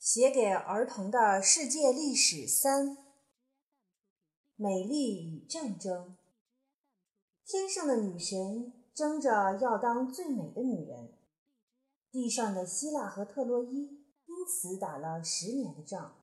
写给儿童的世界历史三：美丽与战争。天上的女神争着要当最美的女人，地上的希腊和特洛伊因此打了十年的仗。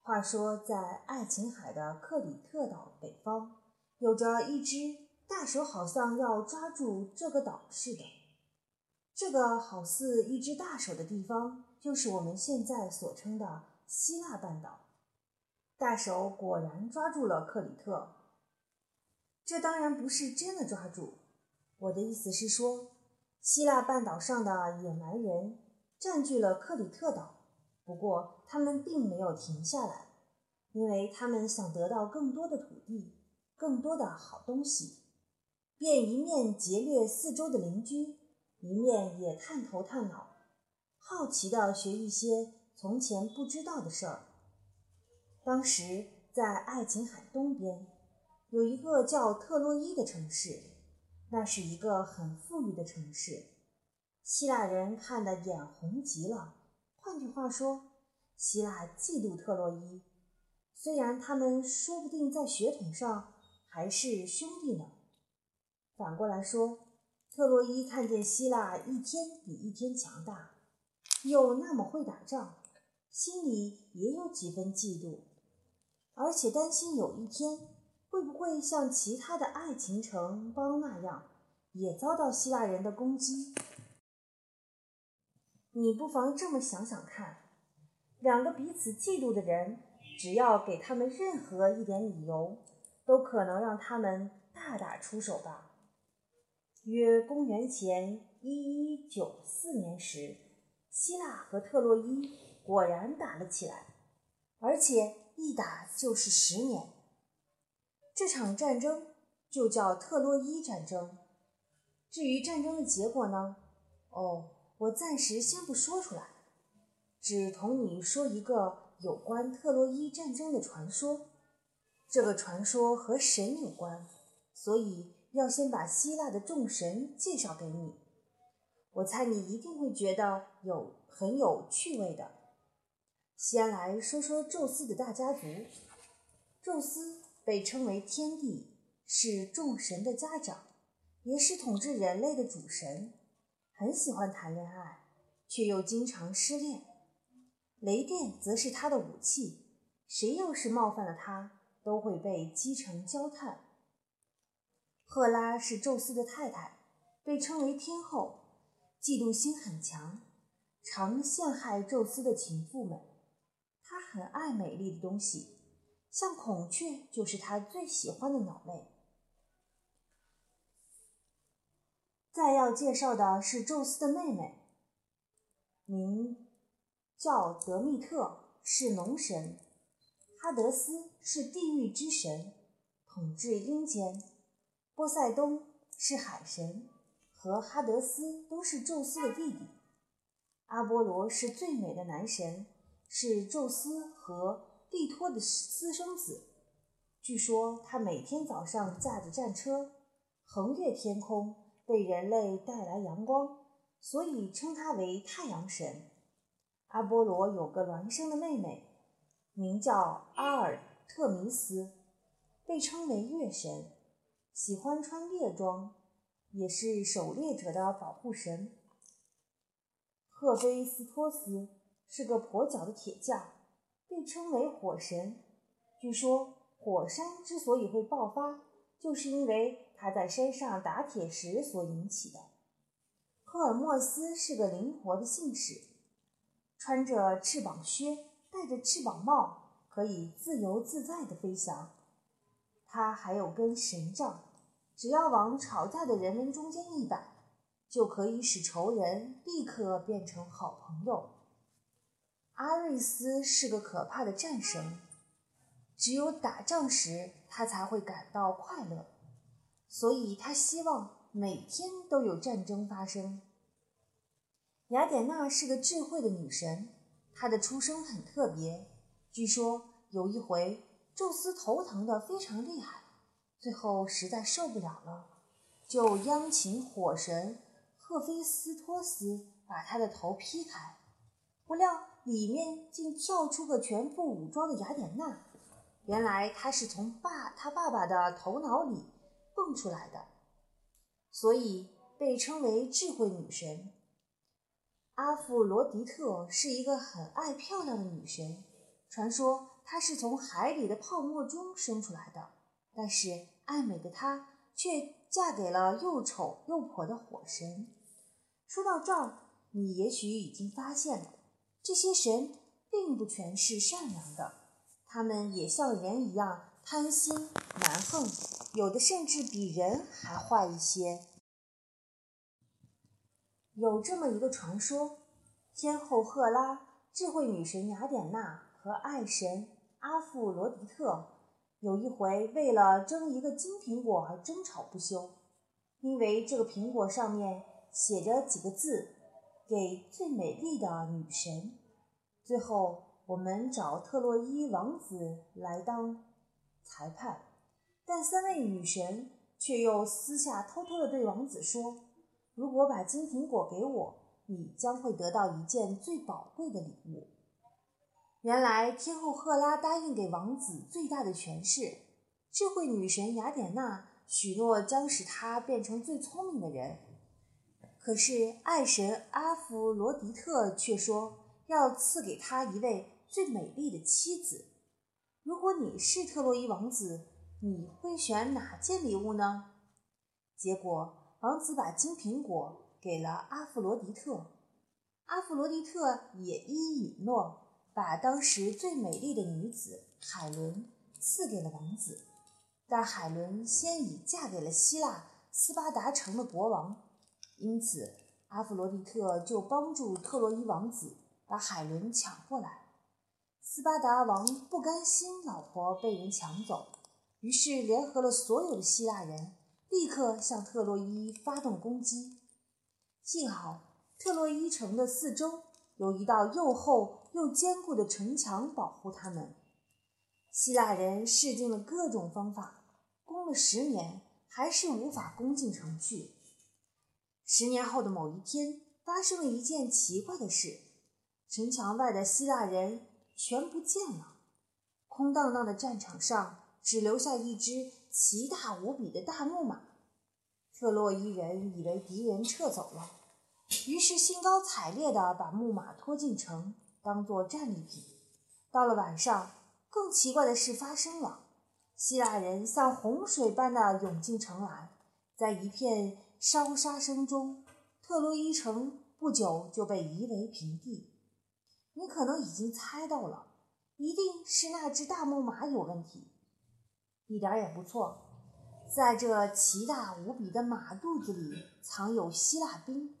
话说，在爱琴海的克里特岛北方，有着一只大手，好像要抓住这个岛似的。这个好似一只大手的地方。就是我们现在所称的希腊半岛，大手果然抓住了克里特。这当然不是真的抓住，我的意思是说，希腊半岛上的野蛮人占据了克里特岛。不过他们并没有停下来，因为他们想得到更多的土地、更多的好东西，便一面劫掠四周的邻居，一面也探头探脑。好奇地学一些从前不知道的事儿。当时在爱琴海东边有一个叫特洛伊的城市，那是一个很富裕的城市，希腊人看得眼红极了。换句话说，希腊嫉妒特洛伊，虽然他们说不定在血统上还是兄弟呢。反过来说，特洛伊看见希腊一天比一天强大。又那么会打仗，心里也有几分嫉妒，而且担心有一天会不会像其他的爱情城邦那样，也遭到希腊人的攻击。你不妨这么想想看：两个彼此嫉妒的人，只要给他们任何一点理由，都可能让他们大打出手吧。约公元前一一九四年时。希腊和特洛伊果然打了起来，而且一打就是十年。这场战争就叫特洛伊战争。至于战争的结果呢？哦，我暂时先不说出来，只同你说一个有关特洛伊战争的传说。这个传说和神有关，所以要先把希腊的众神介绍给你。我猜你一定会觉得有很有趣味的。先来说说宙斯的大家族。宙斯被称为天帝，是众神的家长，也是统治人类的主神。很喜欢谈恋爱，却又经常失恋。雷电则是他的武器，谁要是冒犯了他，都会被击成焦炭。赫拉是宙斯的太太，被称为天后。嫉妒心很强，常陷害宙斯的情妇们。他很爱美丽的东西，像孔雀就是他最喜欢的鸟类。再要介绍的是宙斯的妹妹，名叫德密特，是农神；哈德斯是地狱之神，统治阴间；波塞冬是海神。和哈德斯都是宙斯的弟弟。阿波罗是最美的男神，是宙斯和蒂托的私生子。据说他每天早上驾着战车横越天空，为人类带来阳光，所以称他为太阳神。阿波罗有个孪生的妹妹，名叫阿尔特弥斯，被称为月神，喜欢穿猎装。也是狩猎者的保护神。赫菲斯托斯是个跛脚的铁匠，被称为火神。据说火山之所以会爆发，就是因为他在山上打铁时所引起的。赫尔墨斯是个灵活的信使，穿着翅膀靴，戴着翅膀帽，可以自由自在地飞翔。他还有根神杖。只要往吵架的人们中间一摆，就可以使仇人立刻变成好朋友。阿瑞斯是个可怕的战神，只有打仗时他才会感到快乐，所以他希望每天都有战争发生。雅典娜是个智慧的女神，她的出生很特别。据说有一回，宙斯头疼得非常厉害。最后实在受不了了，就央请火神赫菲斯托斯把他的头劈开。不料里面竟跳出个全副武装的雅典娜。原来她是从爸他爸爸的头脑里蹦出来的，所以被称为智慧女神。阿芙罗狄特是一个很爱漂亮的女神，传说她是从海里的泡沫中生出来的。但是爱美的她却嫁给了又丑又婆的火神。说到这儿，你也许已经发现了，这些神并不全是善良的。他们也像人一样贪心蛮横，有的甚至比人还坏一些。有这么一个传说：天后赫拉、智慧女神雅典娜和爱神阿芙罗狄特有一回为了争一个金苹果而争吵不休，因为这个苹果上面写着几个字：“给最美丽的女神。”最后。我们找特洛伊王子来当裁判，但三位女神却又私下偷偷地对王子说：“如果把金苹果给我，你将会得到一件最宝贵的礼物。”原来天后赫拉答应给王子最大的权势，智慧女神雅典娜许诺将使他变成最聪明的人。可是爱神阿芙罗狄特却说要赐给他一位。最美丽的妻子，如果你是特洛伊王子，你会选哪件礼物呢？结果，王子把金苹果给了阿弗罗狄特，阿弗罗狄特也一一允诺，把当时最美丽的女子海伦赐给了王子。但海伦先已嫁给了希腊斯巴达城的国王，因此阿弗罗狄特就帮助特洛伊王子把海伦抢过来。斯巴达王不甘心老婆被人抢走，于是联合了所有的希腊人，立刻向特洛伊发动攻击。幸好特洛伊城的四周有一道又厚又坚固的城墙保护他们。希腊人试尽了各种方法，攻了十年，还是无法攻进城去。十年后的某一天，发生了一件奇怪的事：城墙外的希腊人。全不见了，空荡荡的战场上只留下一只奇大无比的大木马。特洛伊人以为敌人撤走了，于是兴高采烈地把木马拖进城，当做战利品。到了晚上，更奇怪的事发生了：希腊人像洪水般的涌进城来，在一片烧杀声中，特洛伊城不久就被夷为平地。你可能已经猜到了，一定是那只大木马有问题。一点也不错，在这奇大无比的马肚子里藏有希腊兵。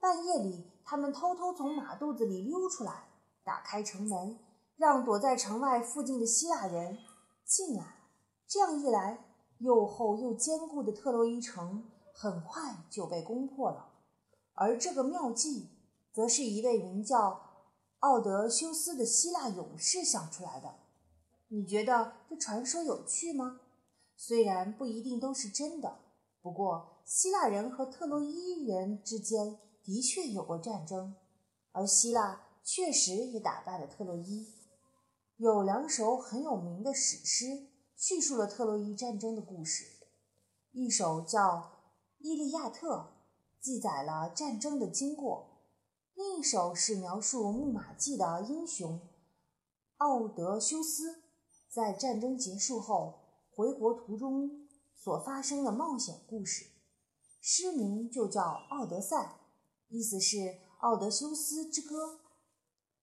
半夜里，他们偷偷从马肚子里溜出来，打开城门，让躲在城外附近的希腊人进来。这样一来，又厚又坚固的特洛伊城很快就被攻破了。而这个妙计，则是一位名叫……奥德修斯的希腊勇士想出来的，你觉得这传说有趣吗？虽然不一定都是真的，不过希腊人和特洛伊人之间的确有过战争，而希腊确实也打败了特洛伊。有两首很有名的史诗叙述了特洛伊战争的故事，一首叫《伊利亚特》，记载了战争的经过。另一首是描述木马计的英雄奥德修斯在战争结束后回国途中所发生的冒险故事，诗名就叫《奥德赛》，意思是奥德修斯之歌。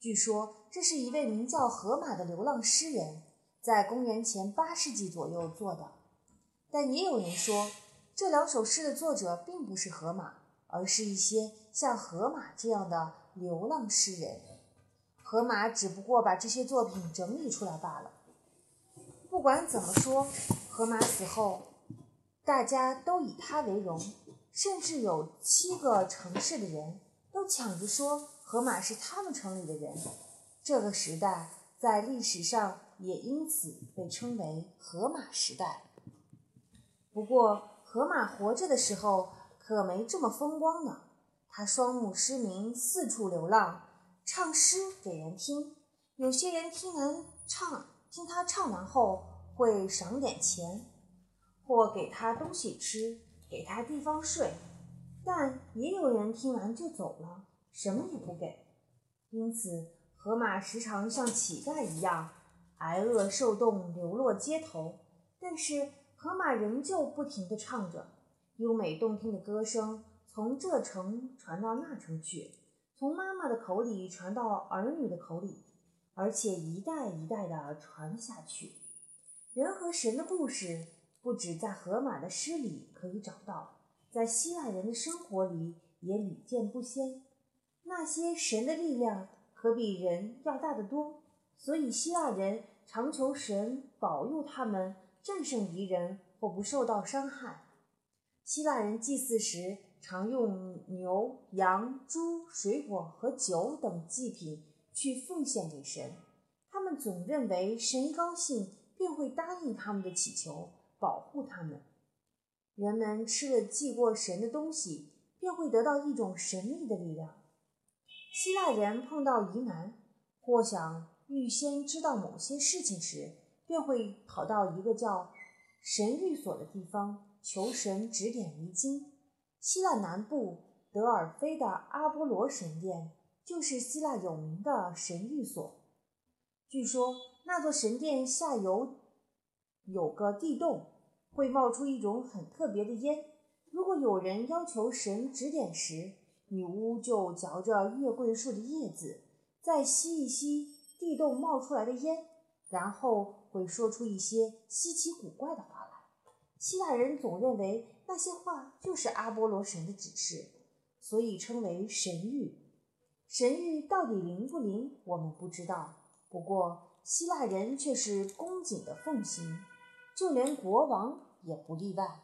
据说这是一位名叫荷马的流浪诗人，在公元前八世纪左右做的。但也有人说，这两首诗的作者并不是荷马。而是一些像荷马这样的流浪诗人，荷马只不过把这些作品整理出来罢了。不管怎么说，荷马死后，大家都以他为荣，甚至有七个城市的人都抢着说荷马是他们城里的人。这个时代在历史上也因此被称为荷马时代。不过，荷马活着的时候。可没这么风光呢。他双目失明，四处流浪，唱诗给人听。有些人听人唱，听他唱完后会赏点钱，或给他东西吃，给他地方睡。但也有人听完就走了，什么也不给。因此，河马时常像乞丐一样挨饿受冻，流落街头。但是，河马仍旧不停地唱着优美动听的歌声，从这城传到那城去，从妈妈的口里传到儿女的口里。而且一代一代的传下去。人和神的故事不止在荷马的诗里可以找到，在希腊人的生活里也屡见不鲜。那些神的力量可比人要大得多，所以希腊人常求神保佑他们战胜敌人或不受到伤害。希腊人祭祀时常用牛、羊、猪、水果和酒等祭品。去奉献给神，他们总认为神高兴便会答应他们的祈求，保护他们。人们吃了祭过神的东西，便会得到一种神秘的力量。希腊人碰到疑难或想预先知道某些事情时，便会跑到一个叫神寓所的地方，求神指点迷津。希腊南部德尔菲的阿波罗神殿。就是希腊有名的神寓所。据说那座神殿下游有个地洞，会冒出一种很特别的烟。如果有人要求神指点时，女巫就嚼着月桂树的叶子，再吸一吸地洞冒出来的烟，然后会说出一些稀奇古怪的话来。希腊人总认为那些话就是阿波罗神的指示，所以称为神谕。神谕到底灵不灵，我们不知道。不过希腊人却是恭谨的奉行，就连国王也不例外。